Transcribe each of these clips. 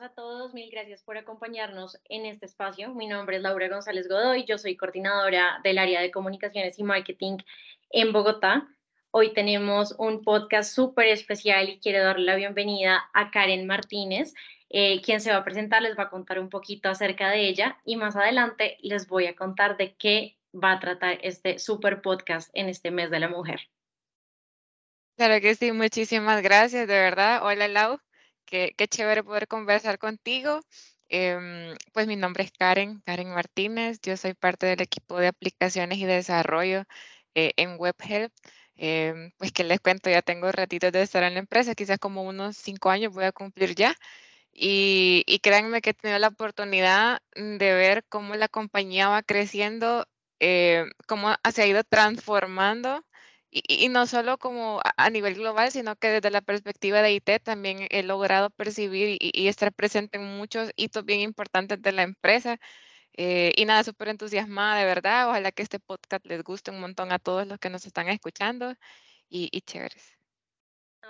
a todos, mil gracias por acompañarnos en este espacio. Mi nombre es Laura González Godoy, yo soy coordinadora del área de comunicaciones y marketing en Bogotá. Hoy tenemos un podcast súper especial y quiero darle la bienvenida a Karen Martínez, eh, quien se va a presentar, les va a contar un poquito acerca de ella y más adelante les voy a contar de qué va a tratar este súper podcast en este mes de la mujer. Claro que sí, muchísimas gracias, de verdad. Hola Lau, qué, qué chévere poder conversar contigo. Em, pues mi nombre es Karen, Karen Martínez. Yo soy parte del equipo de aplicaciones y desarrollo eh, en WebHelp. Em, pues que les cuento, ya tengo ratitos de estar en la empresa, quizás como unos cinco años voy a cumplir ya. Y, y créanme que he tenido la oportunidad de ver cómo la compañía va creciendo, eh, cómo se ha ido transformando y, no solo como a, nivel global, sino que desde la perspectiva de IT también he logrado percibir y, estar presente en muchos hitos bien importantes de la empresa. Eh, y nada, súper entusiasmada, de verdad. Ojalá que este podcast les guste un montón a todos los que nos están escuchando y, y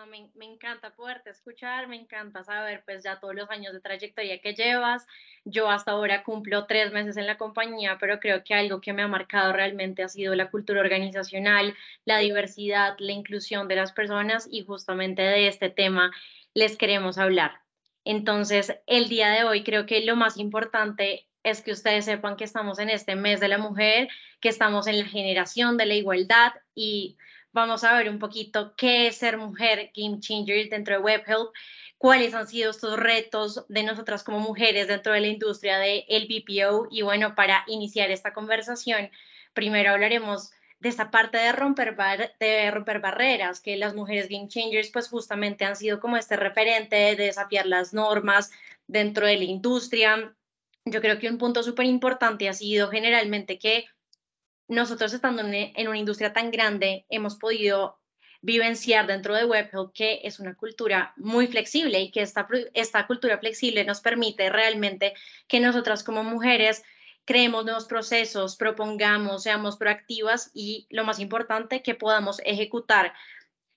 me, me, encanta poderte escuchar, me encanta saber pues ya todos los años de trayectoria que llevas. Yo hasta ahora cumplo tres meses en la compañía, pero creo que algo que me ha marcado realmente ha sido la cultura organizacional, la diversidad, la inclusión de las personas y justamente de este tema les queremos hablar. Entonces, el día de hoy creo que lo más importante es que ustedes sepan que estamos en este mes de la mujer, que estamos en la generación de la igualdad y vamos a ver un poquito qué es ser mujer game changer dentro de WebHelp, cuáles han sido estos retos de nosotras como mujeres dentro de la industria del el BPO y bueno, para iniciar esta conversación, primero hablaremos de esta parte de romper, de romper barreras, que las mujeres game changers pues justamente han sido como este referente de desafiar las normas dentro de la industria. Yo creo que un punto súper importante ha sido generalmente que nosotros estando en una industria tan grande, hemos podido vivenciar dentro de WebHelp que es una cultura muy flexible y que esta, esta cultura flexible nos permite realmente que nosotras como mujeres creemos nuevos procesos, propongamos, seamos proactivas y lo más importante, que podamos ejecutar.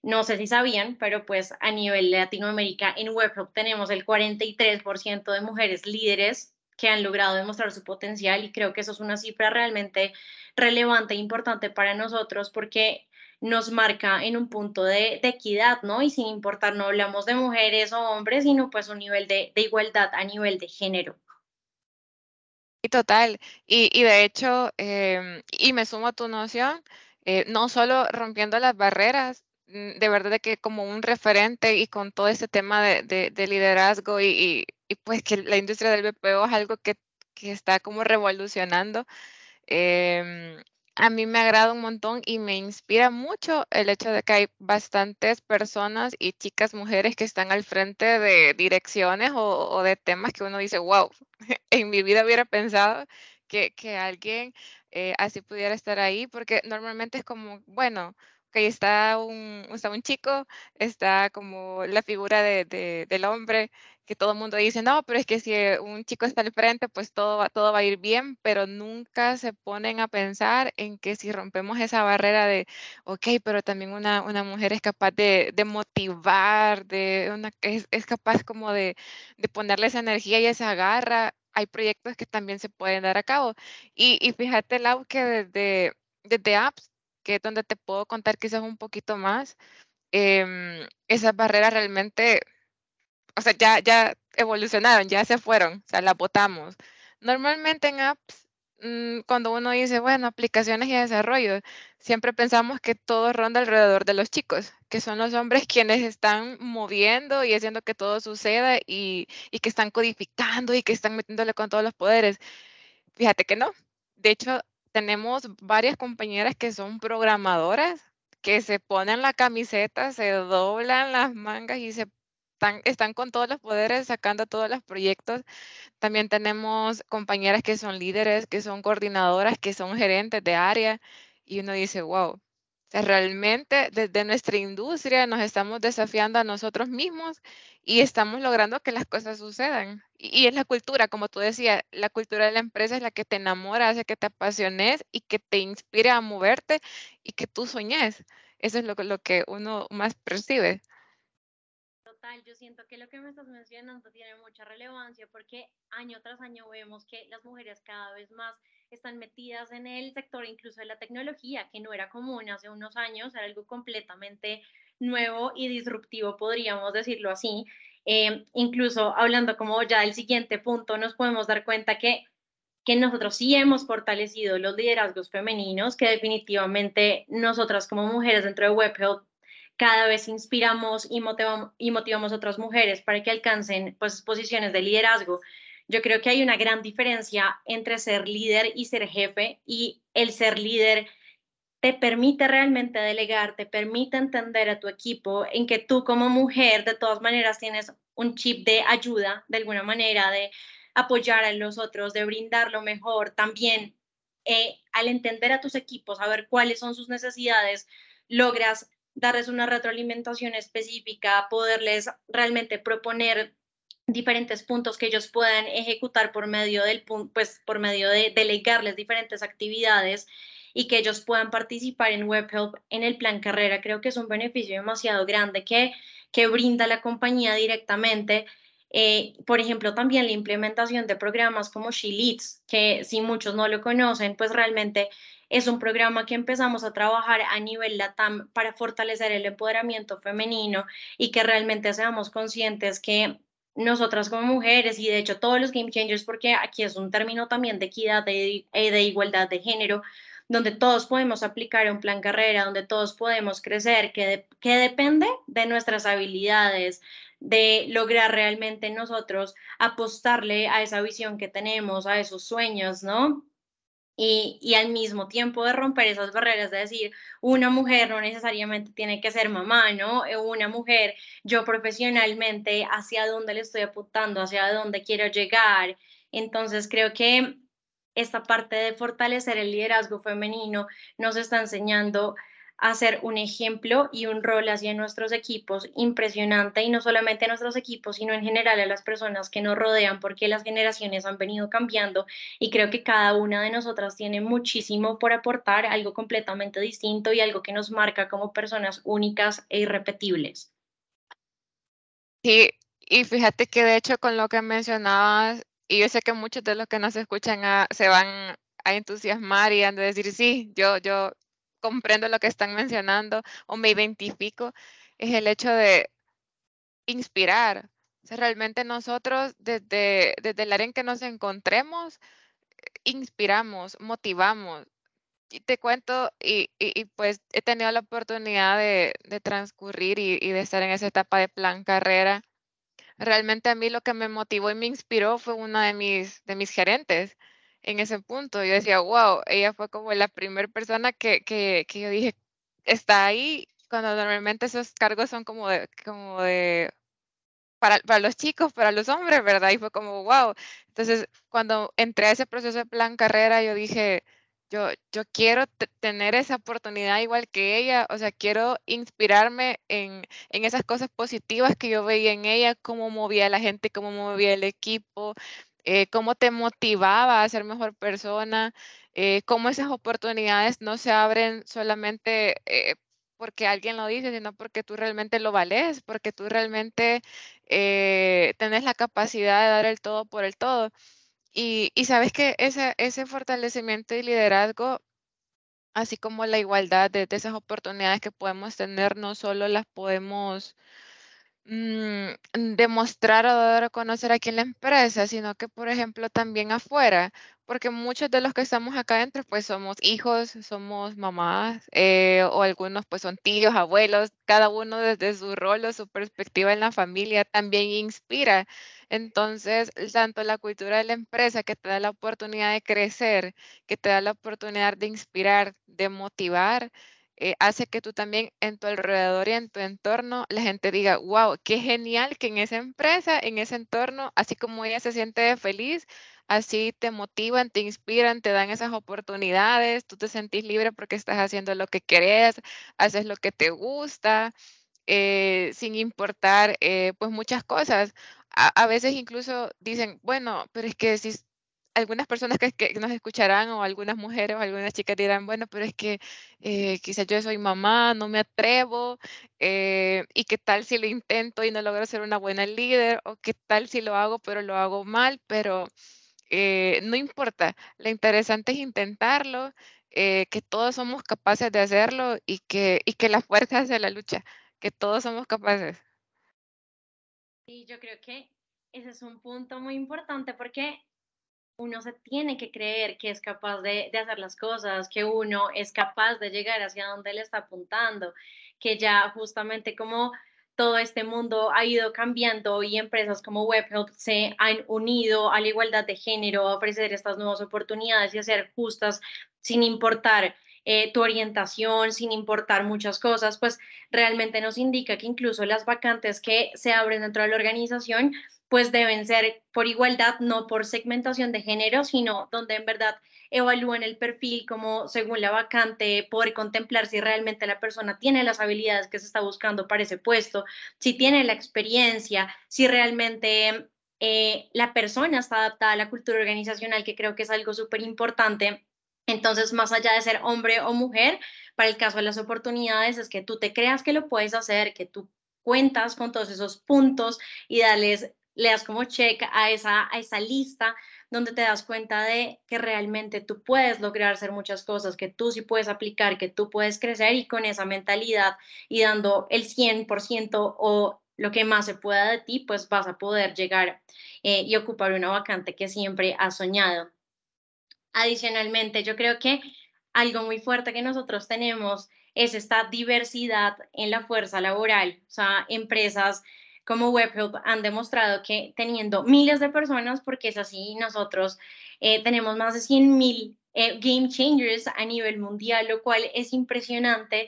No sé si sabían, pero pues a nivel de Latinoamérica en WebHelp tenemos el 43% de mujeres líderes que han logrado demostrar su potencial y creo que eso es una cifra realmente relevante e importante para nosotros porque nos marca en un punto de, equidad, ¿no? Y sin importar, no hablamos de mujeres o hombres, sino pues un nivel de, igualdad a nivel de género. Y total, y, de hecho, em, y me sumo a tu noción, eh, no solo rompiendo las barreras, de verdad que como un referente y con todo ese tema de, liderazgo y, pues que la industria del BPO es algo que, que está como revolucionando Em, a mí me agrada un montón y me inspira mucho el hecho de que hay bastantes personas y chicas, mujeres que están al frente de direcciones o, de temas que uno dice, wow, en mi vida hubiera pensado que, que alguien eh, así pudiera estar ahí, porque normalmente es como, bueno, que está un, está un chico, está como la figura de, del hombre, que todo el mundo dice, no, pero es que si un chico está al frente, pues todo va, todo va a ir bien, pero nunca se ponen a pensar en que si rompemos esa barrera de, ok, pero también una, una mujer es capaz de, de motivar, de una, es, es capaz como de, de ponerle esa energía y esa garra, hay proyectos que también se pueden dar a cabo. Y, y fíjate, Lau, que desde, desde apps, que es donde te puedo contar quizás un poquito más, em, esas barreras realmente o sea, ya, ya evolucionaron, ya se fueron, o sea, las botamos. Normalmente en apps, mm, cuando uno dice, bueno, aplicaciones y desarrollo, siempre pensamos que todo ronda alrededor de los chicos, que son los hombres quienes están moviendo y haciendo que todo suceda y, y que están codificando y que están metiéndole con todos los poderes. Fíjate que no. De hecho, tenemos varias compañeras que son programadoras, que se ponen la camiseta, se doblan las mangas y se están, con todos los poderes, sacando todos los proyectos. También tenemos compañeras que son líderes, que son coordinadoras, que son gerentes de área. Y uno dice, wow, realmente desde nuestra industria nos estamos desafiando a nosotros mismos y estamos logrando que las cosas sucedan. Y, es la cultura, como tú decías, la cultura de la empresa es la que te enamora, hace que te apasiones y que te inspire a moverte y que tú soñes. Eso es lo, lo que uno más percibe Total, yo siento que lo que me estás mencionando tiene mucha relevancia porque año tras año vemos que las mujeres cada vez más están metidas en el sector incluso de la tecnología, que no era común hace unos años, era algo completamente nuevo y disruptivo, podríamos decirlo así. Eh, incluso hablando como ya del siguiente punto, nos podemos dar cuenta que, que nosotros sí hemos fortalecido los liderazgos femeninos, que definitivamente nosotras como mujeres dentro de WebHelp cada vez inspiramos y motivamos, a otras mujeres para que alcancen pues, posiciones de liderazgo. Yo creo que hay una gran diferencia entre ser líder y ser jefe y el ser líder te permite realmente delegar, te permite entender a tu equipo en que tú como mujer de todas maneras tienes un chip de ayuda, de alguna manera, de apoyar a los otros, de brindar lo mejor. También eh, al entender a tus equipos, saber cuáles son sus necesidades, logras darles una retroalimentación específica, poderles realmente proponer diferentes puntos que ellos puedan ejecutar por medio del pues por medio de delegarles diferentes actividades y que ellos puedan participar en WebHelp en el plan carrera. Creo que es un beneficio demasiado grande que, que brinda la compañía directamente. Eh, por ejemplo, también la implementación de programas como She Leads, que si muchos no lo conocen, pues realmente es un programa que empezamos a trabajar a nivel LATAM para fortalecer el empoderamiento femenino y que realmente seamos conscientes que nosotras como mujeres y de hecho todos los game changers, porque aquí es un término también de equidad, de, de igualdad de género, donde todos podemos aplicar un plan carrera, donde todos podemos crecer, que depende de nuestras habilidades, de lograr realmente nosotros apostarle a esa visión que tenemos, a esos sueños, ¿no? Y, y, al mismo tiempo de romper esas barreras, de decir, una mujer no necesariamente tiene que ser mamá, ¿no? Eh, una mujer, yo profesionalmente, hacia dónde le estoy apuntando, hacia dónde quiero llegar. Entonces, creo que esta parte de fortalecer el liderazgo femenino nos está enseñando a ser un ejemplo y un rol hacia nuestros equipos impresionante y no solamente a nuestros equipos, sino en general a las personas que nos rodean porque las generaciones han venido cambiando y creo que cada una de nosotras tiene muchísimo por aportar, algo completamente distinto y algo que nos marca como personas únicas e irrepetibles. Sí, y fíjate que de hecho con lo que mencionabas y yo sé que muchos de los que nos escuchan se van a entusiasmar y han de decir, sí, yo, yo comprendo lo que están mencionando o me identifico, es el hecho de inspirar. realmente nosotros desde, desde el área en que nos encontremos, inspiramos, motivamos. Y te cuento, y, y, pues he tenido la oportunidad de, de transcurrir y, y, de estar en esa etapa de plan carrera Realmente a mí lo que me motivó y me inspiró fue una de mis, de mis gerentes en ese punto. Yo decía, wow, ella fue como la primera persona que, que, que yo dije, está ahí, cuando normalmente esos cargos son como de, como de para, para, los chicos, para los hombres, ¿verdad? Y fue como, wow. Entonces, cuando entré a ese proceso de plan carrera, yo dije, yo, yo quiero tener esa oportunidad igual que ella, o sea, quiero inspirarme en, en, esas cosas positivas que yo veía en ella, cómo movía a la gente, cómo movía el equipo, eh, cómo te motivaba a ser mejor persona, eh, cómo esas oportunidades no se abren solamente eh, porque alguien lo dice, sino porque tú realmente lo vales, porque tú realmente tenés la capacidad de dar el todo por el todo. Y, sabes que ese, ese fortalecimiento y liderazgo, así como la igualdad de, de esas oportunidades que podemos tener, no solo las podemos Mm, demostrar o dar a conocer aquí en la empresa, sino que, por ejemplo, también afuera, porque muchos de los que estamos acá adentro, pues somos hijos, somos mamás, eh, o algunos pues son tíos, abuelos, cada uno desde su rol o su perspectiva en la familia también inspira. Entonces, tanto la cultura de la empresa que te da la oportunidad de crecer, que te da la oportunidad de inspirar, de motivar, eh, hace que tú también en tu alrededor y en tu entorno la gente diga, wow, qué genial que en esa empresa, en ese entorno, así como ella se siente feliz, así te motivan, te inspiran, te dan esas oportunidades, tú te sentís libre porque estás haciendo lo que querés, haces lo que te gusta, eh, sin importar eh, pues muchas cosas. A, veces incluso dicen, bueno, pero es que si algunas personas que, que nos escucharán o algunas mujeres o algunas chicas dirán, bueno, pero es que eh, quizás yo soy mamá, no me atrevo, eh, y qué tal si lo intento y no logro ser una buena líder, o qué tal si lo hago, pero lo hago mal, pero eh, no importa, lo interesante es intentarlo, que todos somos capaces de hacerlo y que, y que la fuerza hace la lucha, que todos somos capaces. Sí, yo creo que ese es un punto muy importante porque uno se tiene que creer que es capaz de, hacer las cosas, que uno es capaz de llegar hacia donde le está apuntando, que ya justamente como todo este mundo ha ido cambiando y empresas como WebHelp se han unido a la igualdad de género, a ofrecer estas nuevas oportunidades y a ser justas sin importar eh, tu orientación, sin importar muchas cosas, pues realmente nos indica que incluso las vacantes que se abren dentro de la organización pues deben ser por igualdad, no por segmentación de género, sino donde en verdad evalúen el perfil como según la vacante, poder contemplar si realmente la persona tiene las habilidades que se está buscando para ese puesto, si tiene la experiencia, si realmente eh, la persona está adaptada a la cultura organizacional, que creo que es algo súper importante. Entonces, más allá de ser hombre o mujer, para el caso de las oportunidades, es que tú te creas que lo puedes hacer, que tú cuentas con todos esos puntos y darles le das como check a esa, a esa lista donde te das cuenta de que realmente tú puedes lograr hacer muchas cosas, que tú sí puedes aplicar, que tú puedes crecer y con esa mentalidad y dando el 100% o lo que más se pueda de ti, pues vas a poder llegar eh, y ocupar una vacante que siempre has soñado. Adicionalmente, yo creo que algo muy fuerte que nosotros tenemos es esta diversidad en la fuerza laboral, o sea, empresas como WebHelp han demostrado que teniendo miles de personas, porque es así, nosotros eh, tenemos más de 100 mil eh, game changers a nivel mundial, lo cual es impresionante.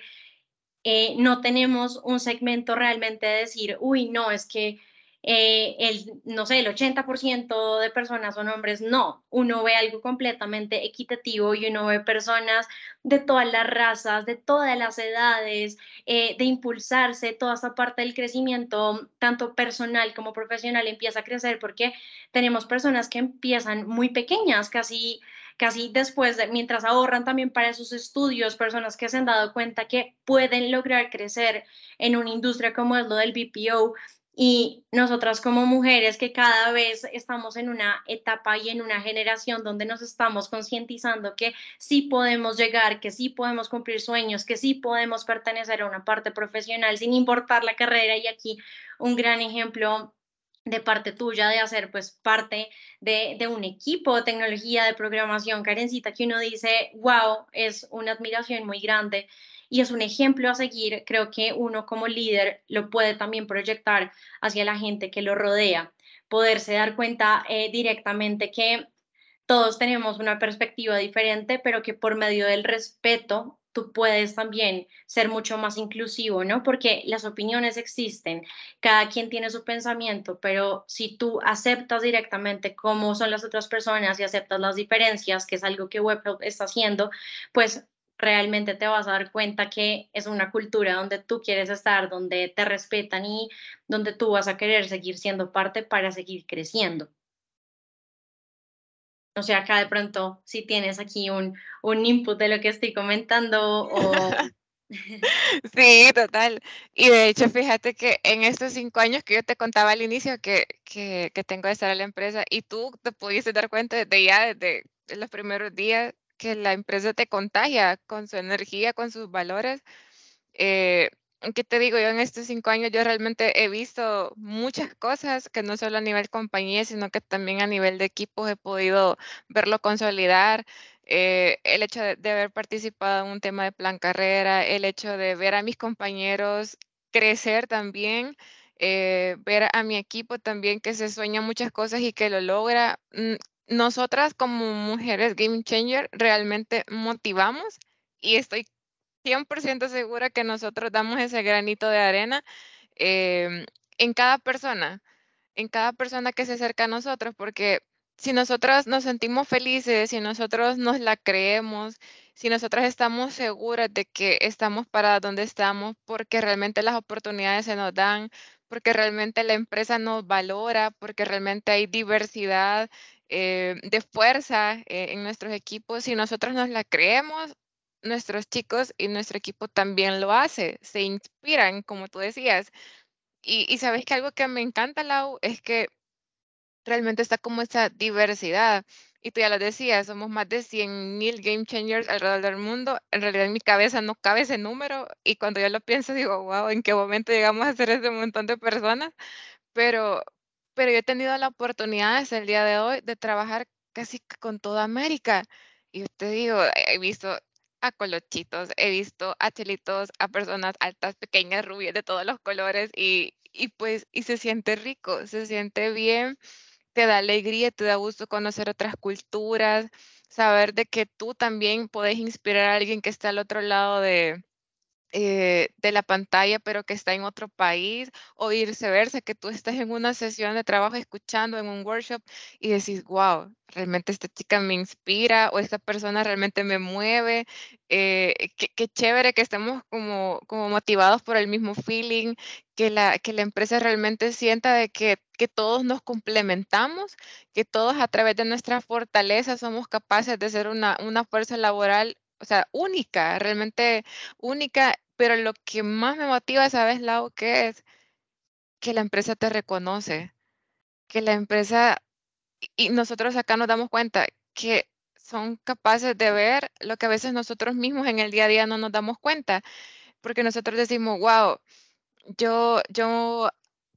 Eh, no tenemos un segmento realmente de decir, uy, no, es que eh, el, no sé, el 80% de personas son hombres, no, uno ve algo completamente equitativo y uno ve personas de todas las razas, de todas las edades, eh, de impulsarse, toda esa parte del crecimiento, tanto personal como profesional, empieza a crecer porque tenemos personas que empiezan muy pequeñas, casi casi después, de, mientras ahorran también para sus estudios, personas que se han dado cuenta que pueden lograr crecer en una industria como es lo del BPO y nosotras como mujeres que cada vez estamos en una etapa y en una generación donde nos estamos concientizando que sí podemos llegar, que sí podemos cumplir sueños, que sí podemos pertenecer a una parte profesional sin importar la carrera. Y aquí un gran ejemplo de parte tuya de hacer pues parte de, de, un equipo de tecnología, de programación, Karencita, que uno dice, wow, es una admiración muy grande y es un ejemplo a seguir. Creo que uno como líder lo puede también proyectar hacia la gente que lo rodea, poderse dar cuenta eh, directamente que todos tenemos una perspectiva diferente, pero que por medio del respeto tú puedes también ser mucho más inclusivo, ¿no? Porque las opiniones existen, cada quien tiene su pensamiento, pero si tú aceptas directamente cómo son las otras personas y aceptas las diferencias, que es algo que WebHelp está haciendo, pues realmente te vas a dar cuenta que es una cultura donde tú quieres estar, donde te respetan y donde tú vas a querer seguir siendo parte para seguir creciendo. O sea, acá de pronto, si tienes aquí un, un input de lo que estoy comentando o... Sí, total. Y de hecho, fíjate que en estos cinco años que yo te contaba al inicio que, que, que tengo de estar en la empresa y tú te pudiste dar cuenta desde ya, desde los primeros días, que la empresa te contagia con su energía, con sus valores. Eh, ¿Qué te digo? Yo en estos cinco años yo realmente he visto muchas cosas que no solo a nivel compañía, sino que también a nivel de equipos he podido verlo consolidar. Eh, el hecho de, haber participado en un tema de plan carrera, el hecho de ver a mis compañeros crecer también, eh, ver a mi equipo también que se sueña muchas cosas y que lo logra. Nosotras como mujeres game changer realmente motivamos y estoy 100% segura que nosotros damos ese granito de arena em, en cada persona, en cada persona que se acerca a nosotros, porque si nosotras nos sentimos felices, si nosotros nos la creemos, si nosotras estamos seguras de que estamos para donde estamos, porque realmente las oportunidades se nos dan, porque realmente la empresa nos valora, porque realmente hay diversidad eh, de fuerza eh, en nuestros equipos. Si nosotros nos la creemos, nuestros chicos y nuestro equipo también lo hace, se inspiran, como tú decías. Y, sabes que algo que me encanta, Lau, es que realmente está como esa diversidad. Y tú ya lo decías, somos más de 100.000 game changers alrededor del mundo. En realidad en mi cabeza no cabe ese número y cuando yo lo pienso digo, wow, ¿en qué momento llegamos a ser ese montón de personas? Pero, pero yo he tenido la oportunidad desde el día de hoy de trabajar casi con toda América. Y te digo, he visto a colochitos, he visto a chelitos, a personas altas, pequeñas, rubias, de todos los colores y, y pues, y se siente rico, se siente bien te da alegría, te da gusto conocer otras culturas, saber de que tú también puedes inspirar a alguien que está al otro lado de, eh, de la pantalla, pero que está en otro país, o viceversa, que tú estás en una sesión de trabajo escuchando en un workshop y decís, wow, realmente esta chica me inspira o esta persona realmente me mueve, eh, qué, chévere que estemos como, como motivados por el mismo feeling, que la, que la empresa realmente sienta de que, que todos nos complementamos, que todos a través de nuestra fortaleza somos capaces de ser una, una fuerza laboral o sea, única, realmente única, pero lo que más me motiva, ¿sabes, Lau? ¿Qué es? Que la empresa te reconoce, que la empresa, y nosotros acá nos damos cuenta que son capaces de ver lo que a veces nosotros mismos en el día a día no nos damos cuenta, porque nosotros decimos, wow, yo, yo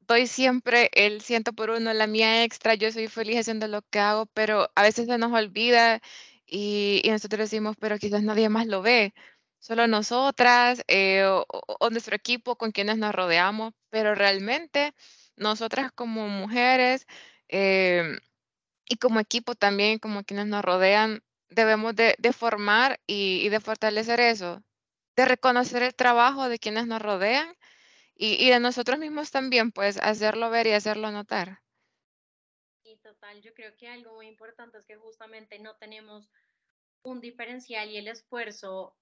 doy siempre el ciento por uno, la mía extra, yo soy feliz haciendo lo que hago, pero a veces se nos olvida y, nosotros decimos, pero quizás nadie más lo ve, solo nosotras eh, o, nuestro equipo con quienes nos rodeamos, pero realmente nosotras como mujeres em, y como equipo también, como quienes nos rodean, debemos de, formar y, de fortalecer eso, de reconocer el trabajo de quienes nos rodean y, y de nosotros mismos también, pues hacerlo ver y hacerlo notar. Y total, yo creo que algo muy importante es que justamente no tenemos un diferencial y el esfuerzo,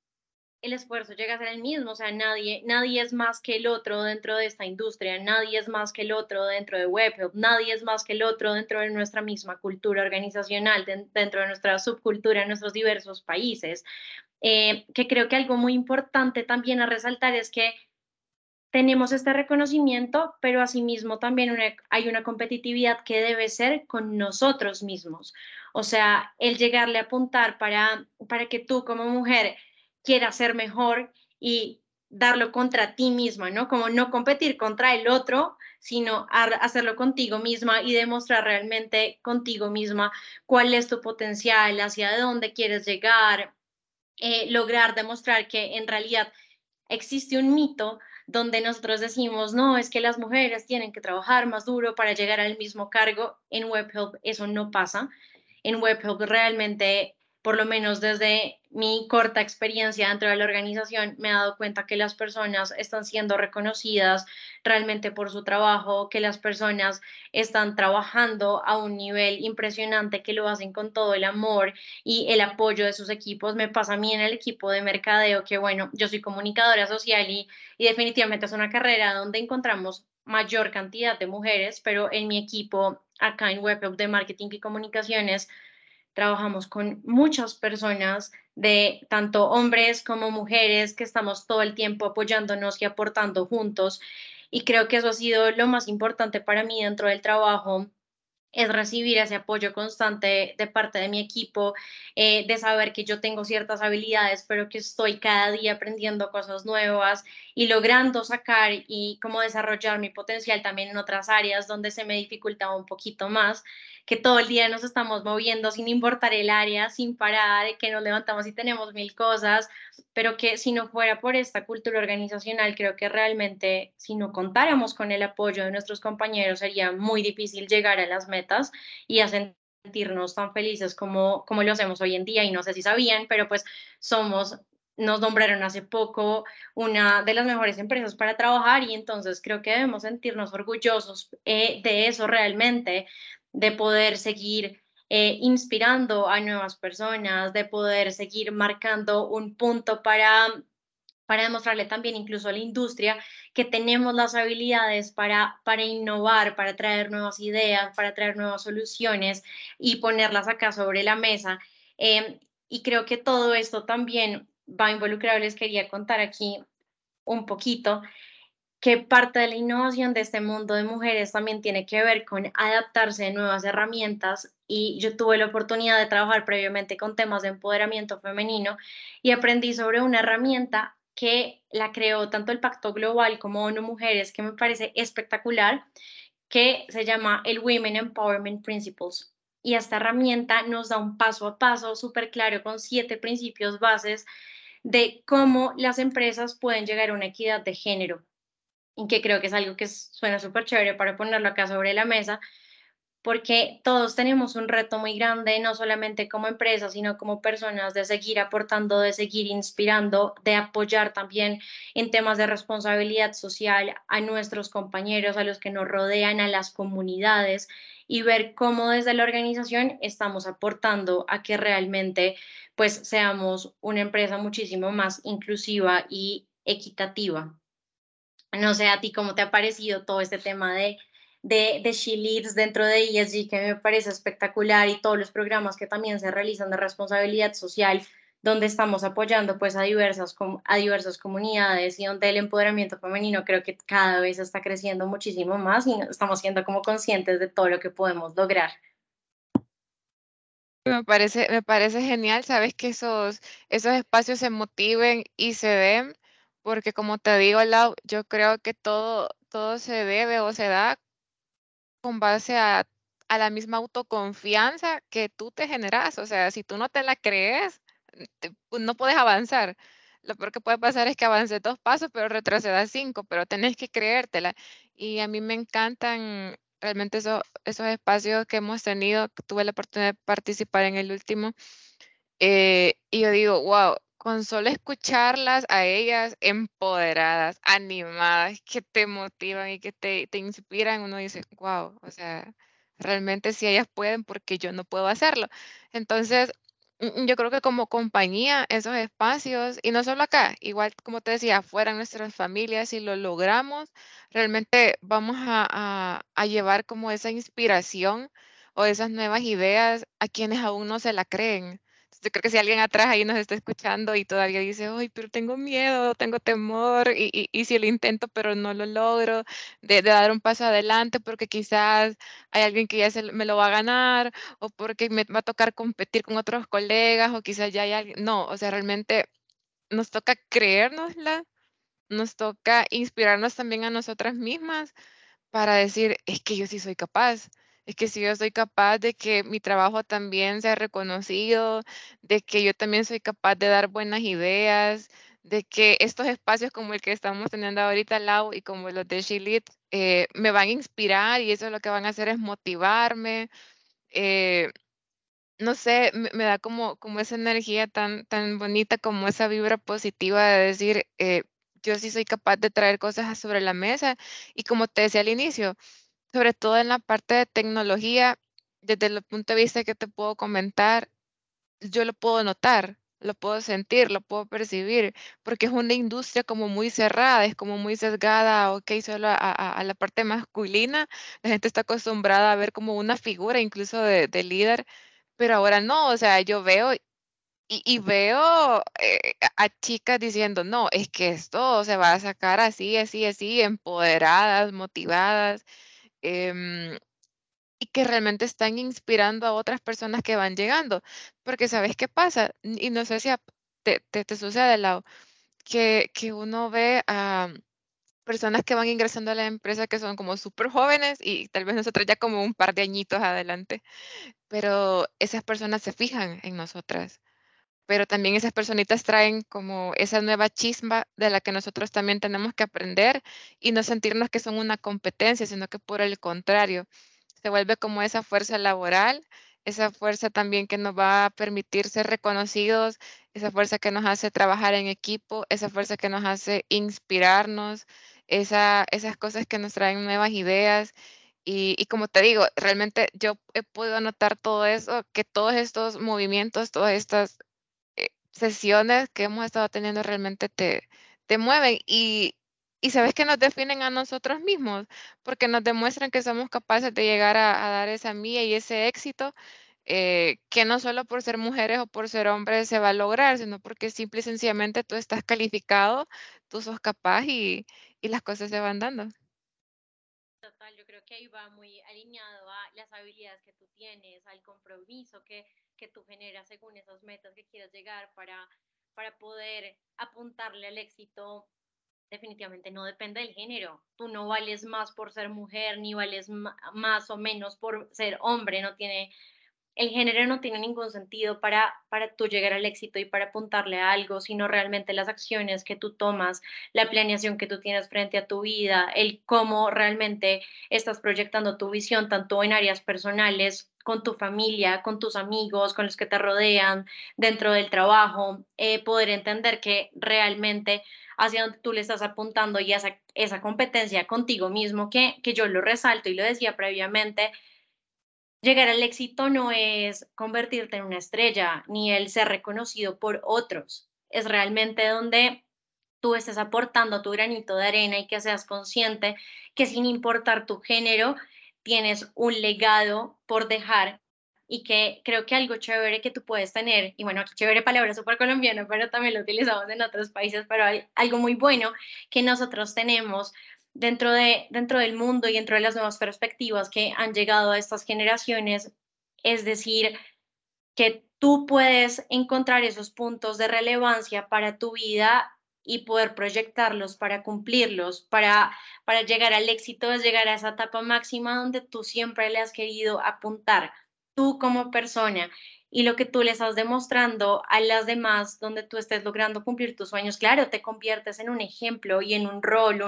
el esfuerzo llega a ser el mismo, o sea, nadie, nadie es más que el otro dentro de esta industria, nadie es más que el otro dentro de WebHelp, nadie es más que el otro dentro de nuestra misma cultura organizacional, dentro de nuestra subcultura en nuestros diversos países. Eh, que creo que algo muy importante también a resaltar es que tenemos este reconocimiento, pero asimismo también hay una competitividad que debe ser con nosotros mismos. O sea, el llegarle a apuntar para, para que tú como mujer quieras ser mejor y darlo contra ti misma, ¿no? Como no competir contra el otro, sino hacerlo contigo misma y demostrar realmente contigo misma cuál es tu potencial, hacia dónde quieres llegar, eh, lograr demostrar que en realidad existe un mito donde nosotros decimos, no, es que las mujeres tienen que trabajar más duro para llegar al mismo cargo, en WebHelp eso no pasa. En WebHelp realmente por lo menos desde mi corta experiencia dentro de la organización, me he dado cuenta que las personas están siendo reconocidas realmente por su trabajo, que las personas están trabajando a un nivel impresionante, que lo hacen con todo el amor y el apoyo de sus equipos. Me pasa a mí en el equipo de mercadeo, que bueno, yo soy comunicadora social y, y definitivamente es una carrera donde encontramos mayor cantidad de mujeres, pero en mi equipo acá en WebHelp de Marketing y Comunicaciones, trabajamos con muchas personas de tanto hombres como mujeres que estamos todo el tiempo apoyándonos y aportando juntos. Y creo que eso ha sido lo más importante para mí dentro del trabajo, es recibir ese apoyo constante de parte de mi equipo, eh, de saber que yo tengo ciertas habilidades, pero que estoy cada día aprendiendo cosas nuevas y logrando sacar y cómo desarrollar mi potencial también en otras áreas donde se me dificultaba un poquito más que todo el día nos estamos moviendo sin importar el área, sin parar, que nos levantamos y tenemos mil cosas, pero que si no fuera por esta cultura organizacional, creo que realmente si no contáramos con el apoyo de nuestros compañeros sería muy difícil llegar a las metas y a sentirnos tan felices como, como lo hacemos hoy en día. Y no sé si sabían, pero pues somos nos nombraron hace poco una de las mejores empresas para trabajar y entonces creo que debemos sentirnos orgullosos eh, de eso realmente, de poder seguir eh, inspirando a nuevas personas, de poder seguir marcando un punto para para demostrarle también incluso a la industria que tenemos las habilidades para, para innovar, para traer nuevas ideas, para traer nuevas soluciones y ponerlas acá sobre la mesa. Em, y creo que todo esto también va a involucrar, les quería contar aquí un poquito, que parte de la innovación de este mundo de mujeres también tiene que ver con adaptarse a nuevas herramientas y yo tuve la oportunidad de trabajar previamente con temas de empoderamiento femenino y aprendí sobre una herramienta que la creó tanto el Pacto Global como ONU Mujeres, que me parece espectacular, que se llama el Women Empowerment Principles. Y esta herramienta nos da un paso a paso súper claro con siete principios bases de cómo las empresas pueden llegar a una equidad de género, y que creo que es algo que suena súper chévere para ponerlo acá sobre la mesa, porque todos tenemos un reto muy grande, no solamente como empresa, sino como personas, de seguir aportando, de seguir inspirando, de apoyar también en temas de responsabilidad social a nuestros compañeros, a los que nos rodean, a las comunidades y ver cómo desde la organización estamos aportando a que realmente pues seamos una empresa muchísimo más inclusiva y equitativa. No sé a ti cómo te ha parecido todo este tema de de, de She Leads dentro de ESG que me parece espectacular y todos los programas que también se realizan de responsabilidad social donde estamos apoyando pues a diversas, a diversas comunidades y donde el empoderamiento femenino creo que cada vez está creciendo muchísimo más y estamos siendo como conscientes de todo lo que podemos lograr. Me parece, me parece genial, sabes que esos, esos espacios se motiven y se den, porque como te digo, Lau, yo creo que todo, todo se debe o se da con base a, la misma autoconfianza que tú te generas. O sea, si tú no te la crees, pues, no puedes avanzar. Lo peor que puede pasar es que avances dos pasos, pero retrocedas cinco, pero tenés que creértela. Y a mí me encantan realmente esos, esos espacios que hemos tenido. Tuve la oportunidad de participar en el último. Eh, y yo digo, wow, con solo escucharlas a ellas empoderadas, animadas, que te motivan y que te, te inspiran, uno dice, wow, o sea, realmente si ellas pueden, porque yo no puedo hacerlo. Entonces, mm, yo creo que como compañía, esos espacios, y no solo acá, igual como te decía, afuera en nuestras familias, si lo logramos, realmente vamos a, a llevar como esa inspiración o esas nuevas ideas a quienes aún no se la creen. Yo creo que si alguien atrás ahí nos está escuchando y todavía dice, ay, pero tengo miedo, tengo temor, y, y, si lo intento, pero no lo logro, de, dar un paso adelante porque quizás hay alguien que ya se, me lo va a ganar, o porque me va a tocar competir con otros colegas, o quizás ya hay alguien. No, o sea, realmente nos toca creérnosla, nos toca inspirarnos también a nosotras mismas para decir, es que yo sí soy capaz es que si yo soy capaz de que mi trabajo también sea reconocido, de que yo también soy capaz de dar buenas ideas, de que estos espacios como el que estamos teniendo ahorita, Lau, y como los de Shilit, eh, me van a inspirar y eso lo que van a hacer es motivarme. Eh, no sé, me, da como, como esa energía tan, tan bonita, como esa vibra positiva de decir, eh, yo sí soy capaz de traer cosas sobre la mesa. Y como te decía al inicio, sobre todo en la parte de tecnología, desde el punto de vista que te puedo comentar, yo lo puedo notar, lo puedo sentir, lo puedo percibir, porque es una industria como muy cerrada, es como muy sesgada, ok, solo a, la parte masculina, la gente está acostumbrada a ver como una figura incluso de, líder, pero ahora no, o sea, yo veo y, veo eh, a chicas diciendo, no, es que esto se va a sacar así, así, así, empoderadas, motivadas. Em, y que realmente están inspirando a otras personas que van llegando. Porque ¿sabes qué pasa? Y no sé si te, te, sucede de lado, que, que uno ve a personas que van ingresando a la empresa que son como súper jóvenes y tal vez nosotros ya como un par de añitos adelante, pero esas personas se fijan en nosotras pero también esas personitas traen como esa nueva chisma de la que nosotros también tenemos que aprender y no sentirnos que son una competencia, sino que por el contrario, se vuelve como esa fuerza laboral, esa fuerza también que nos va a permitir ser reconocidos, esa fuerza que nos hace trabajar en equipo, esa fuerza que nos hace inspirarnos, esa, esas cosas que nos traen nuevas ideas. Y, y, como te digo, realmente yo he podido notar todo eso, que todos estos movimientos, todas estas sesiones que hemos estado teniendo realmente te, te mueven y, y sabes que nos definen a nosotros mismos, porque nos demuestran que somos capaces de llegar a, dar esa mía y ese éxito, eh, que no solo por ser mujeres o por ser hombres se va a lograr, sino porque simple y sencillamente tú estás calificado, tú sos capaz y, y las cosas se van dando. Que ahí va muy alineado a las habilidades que tú tienes, al compromiso que, que tú generas según esas metas que quieras llegar para, para poder apuntarle al éxito definitivamente no depende del género. Tú no vales más por ser mujer, ni vales más o menos por ser hombre. No tiene, el género no tiene ningún sentido para, para tú llegar al éxito y para apuntarle a algo, sino realmente las acciones que tú tomas, la planeación que tú tienes frente a tu vida, el cómo realmente estás proyectando tu visión, tanto en áreas personales, con tu familia, con tus amigos, con los que te rodean, dentro del trabajo, eh, poder entender que realmente hacia donde tú le estás apuntando y esa, esa competencia contigo mismo, que, que yo lo resalto y lo decía previamente, llegar al éxito no es convertirte en una estrella, ni el ser reconocido por otros, es realmente donde tú estés aportando tu granito de arena y que seas consciente que sin importar tu género, tienes un legado por dejar y que creo que algo chévere que tú puedes tener, y bueno, chévere palabra súper colombiana, pero también lo utilizamos en otros países, pero algo muy bueno que nosotros tenemos dentro, de, dentro del mundo y dentro de las nuevas perspectivas que han llegado a estas generaciones, es decir, que tú puedes encontrar esos puntos de relevancia para tu vida y poder proyectarlos para cumplirlos, para, para llegar al éxito, es llegar a esa etapa máxima donde tú siempre le has querido apuntar tú como persona y lo que tú le estás demostrando a las demás, donde tú estés logrando cumplir tus sueños, claro, te conviertes en un ejemplo y en un rol,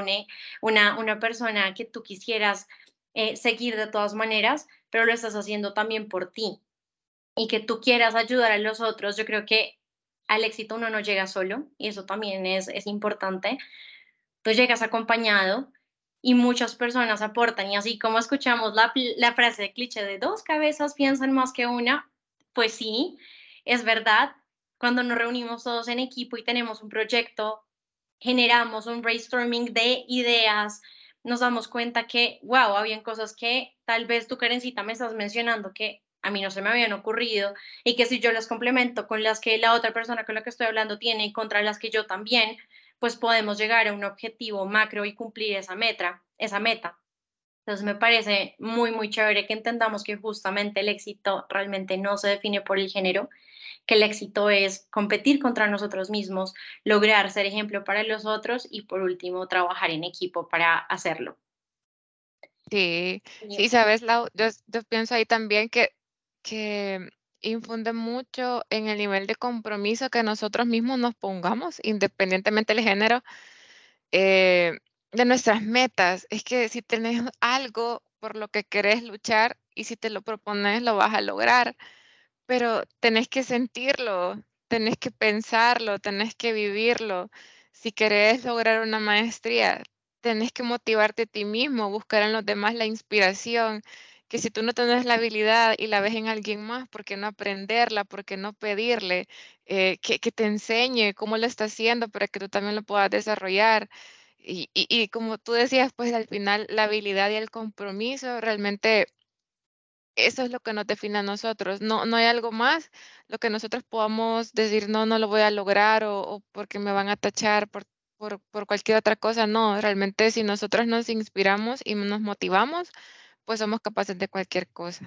una, una persona que tú quisieras eh, seguir de todas maneras, pero lo estás haciendo también por ti y que tú quieras ayudar a los otros. Yo creo que al éxito uno no llega solo y eso también es, es importante. Tú llegas acompañado y muchas personas aportan. Y así como escuchamos la, la frase de cliché de dos cabezas piensan más que una, pues sí, es verdad. Cuando nos reunimos todos en equipo y tenemos un proyecto, generamos un brainstorming de ideas, nos damos cuenta que, wow, habían cosas que tal vez tú, Karencita, me estás mencionando que a mí no se me habían ocurrido y que si yo las complemento con las que la otra persona con la que estoy hablando tiene y contra las que yo también, pues podemos llegar a un objetivo macro y cumplir esa meta, esa meta. Entonces me parece muy, muy chévere que entendamos que justamente el éxito realmente no se define por el género, que el éxito es competir contra nosotros mismos, lograr ser ejemplo para los otros y por último trabajar en equipo para hacerlo. Sí, sí, sabes, Lau, yo, yo pienso ahí también que, que infunde mucho en el nivel de compromiso que nosotros mismos nos pongamos, independientemente del género, eh, de nuestras metas. Es que si tenés algo por lo que querés luchar y si te lo propones, lo vas a lograr, pero tenés que sentirlo, tenés que pensarlo, tenés que vivirlo. Si querés lograr una maestría, tenés que motivarte a ti mismo, buscar en los demás la inspiración que si tú no tienes la habilidad y la ves en alguien más, ¿por qué no aprenderla? ¿Por qué no pedirle eh, que, te enseñe cómo lo está haciendo para que tú también lo puedas desarrollar? Y, y, como tú decías, pues al final la habilidad y el compromiso realmente eso es lo que nos define a nosotros. No, no hay algo más lo que nosotros podamos decir, no, no lo voy a lograr o, o porque me van a tachar por, por, por, cualquier otra cosa. No, realmente si nosotros nos inspiramos y nos motivamos, pues somos capaces de cualquier cosa.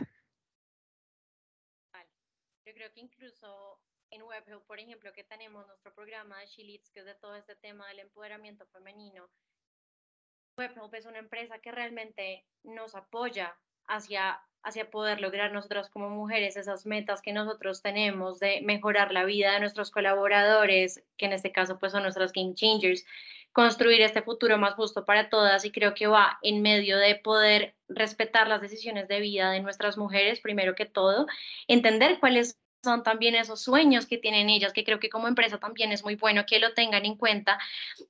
Yo creo que incluso en WebHelp, por ejemplo, que tenemos nuestro programa de She que es de todo este tema del empoderamiento femenino, WebHelp es una empresa que realmente nos apoya hacia, hacia poder lograr nosotros como mujeres esas metas que nosotros tenemos de mejorar la vida de nuestros colaboradores, que en este caso pues son nuestras game changers, construir este futuro más justo para todas. Y creo que va en medio de poder respetar las decisiones de vida de nuestras mujeres, primero que todo, entender cuáles son también esos sueños que tienen ellas, que creo que como empresa también es muy bueno que lo tengan en cuenta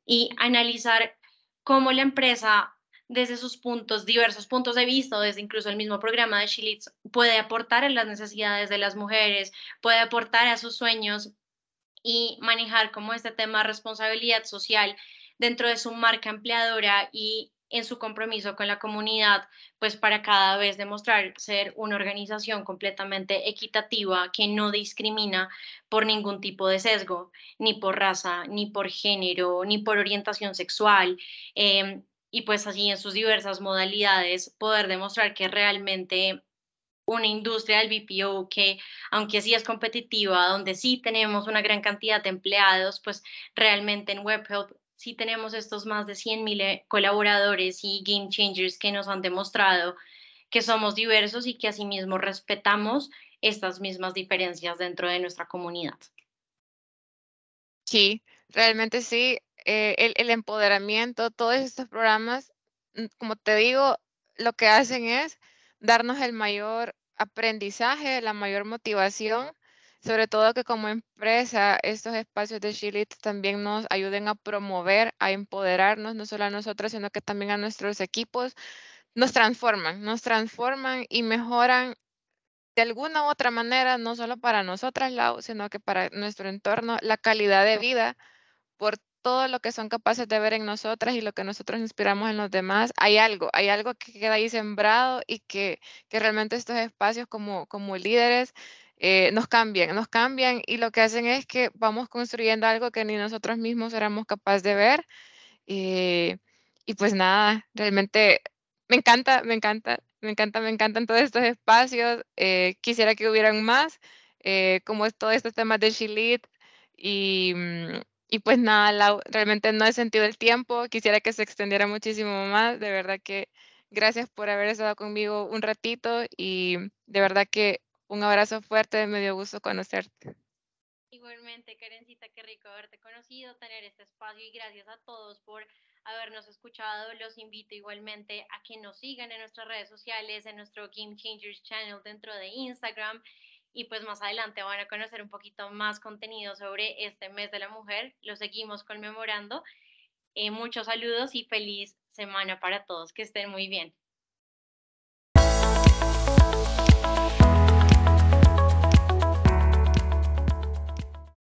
y analizar cómo la empresa desde sus puntos, diversos puntos de vista, desde incluso el mismo programa de Shilitz, puede aportar en las necesidades de las mujeres, puede aportar a sus sueños y manejar como este tema responsabilidad social dentro de su marca empleadora y en su compromiso con la comunidad, pues para cada vez demostrar ser una organización completamente equitativa que no discrimina por ningún tipo de sesgo, ni por raza, ni por género, ni por orientación sexual. Em, y pues así en sus diversas modalidades poder demostrar que realmente una industria del BPO que, aunque sí es competitiva, donde sí tenemos una gran cantidad de empleados, pues realmente en WebHelp sí tenemos estos más de 100.000 eh, colaboradores y game changers que nos han demostrado que somos diversos y que asimismo respetamos estas mismas diferencias dentro de nuestra comunidad. Sí, realmente sí. Eh, el, el, empoderamiento, todos estos programas, mm, como te digo, lo que hacen es darnos el mayor aprendizaje, la mayor motivación, sobre todo que como empresa estos espacios de Shilit también nos ayuden a promover, a empoderarnos, no solo a nosotros, sino que también a nuestros equipos, nos transforman, nos transforman y mejoran de alguna u otra manera, no solo para nosotras, sino que para nuestro entorno, la calidad de vida por todo lo que son capaces de ver en nosotras y lo que nosotros inspiramos en los demás, hay algo, hay algo que queda ahí sembrado y que, que realmente estos espacios como, como líderes eh, nos cambian, nos cambian y lo que hacen es que vamos construyendo algo que ni nosotros mismos éramos capaces de ver. Eh, y pues nada, realmente me encanta, me encanta, me encanta, me encantan todos estos espacios. Eh, quisiera que hubieran más, como es todo este tema de Shilit y mm, y pues nada, realmente no he sentido el tiempo, quisiera que se extendiera muchísimo más, de verdad que gracias por haber estado conmigo un ratito y de verdad que un abrazo fuerte, me dio gusto conocerte. Igualmente, Karencita, qué rico haberte conocido, tener este espacio y gracias a todos por habernos escuchado. Los invito igualmente a que nos sigan en nuestras redes sociales, en nuestro Game Changers Channel dentro de Instagram y pues más adelante van a conocer un poquito más contenido sobre este mes de la mujer. Lo seguimos conmemorando. Eh, muchos saludos y feliz semana para todos. Que estén muy bien.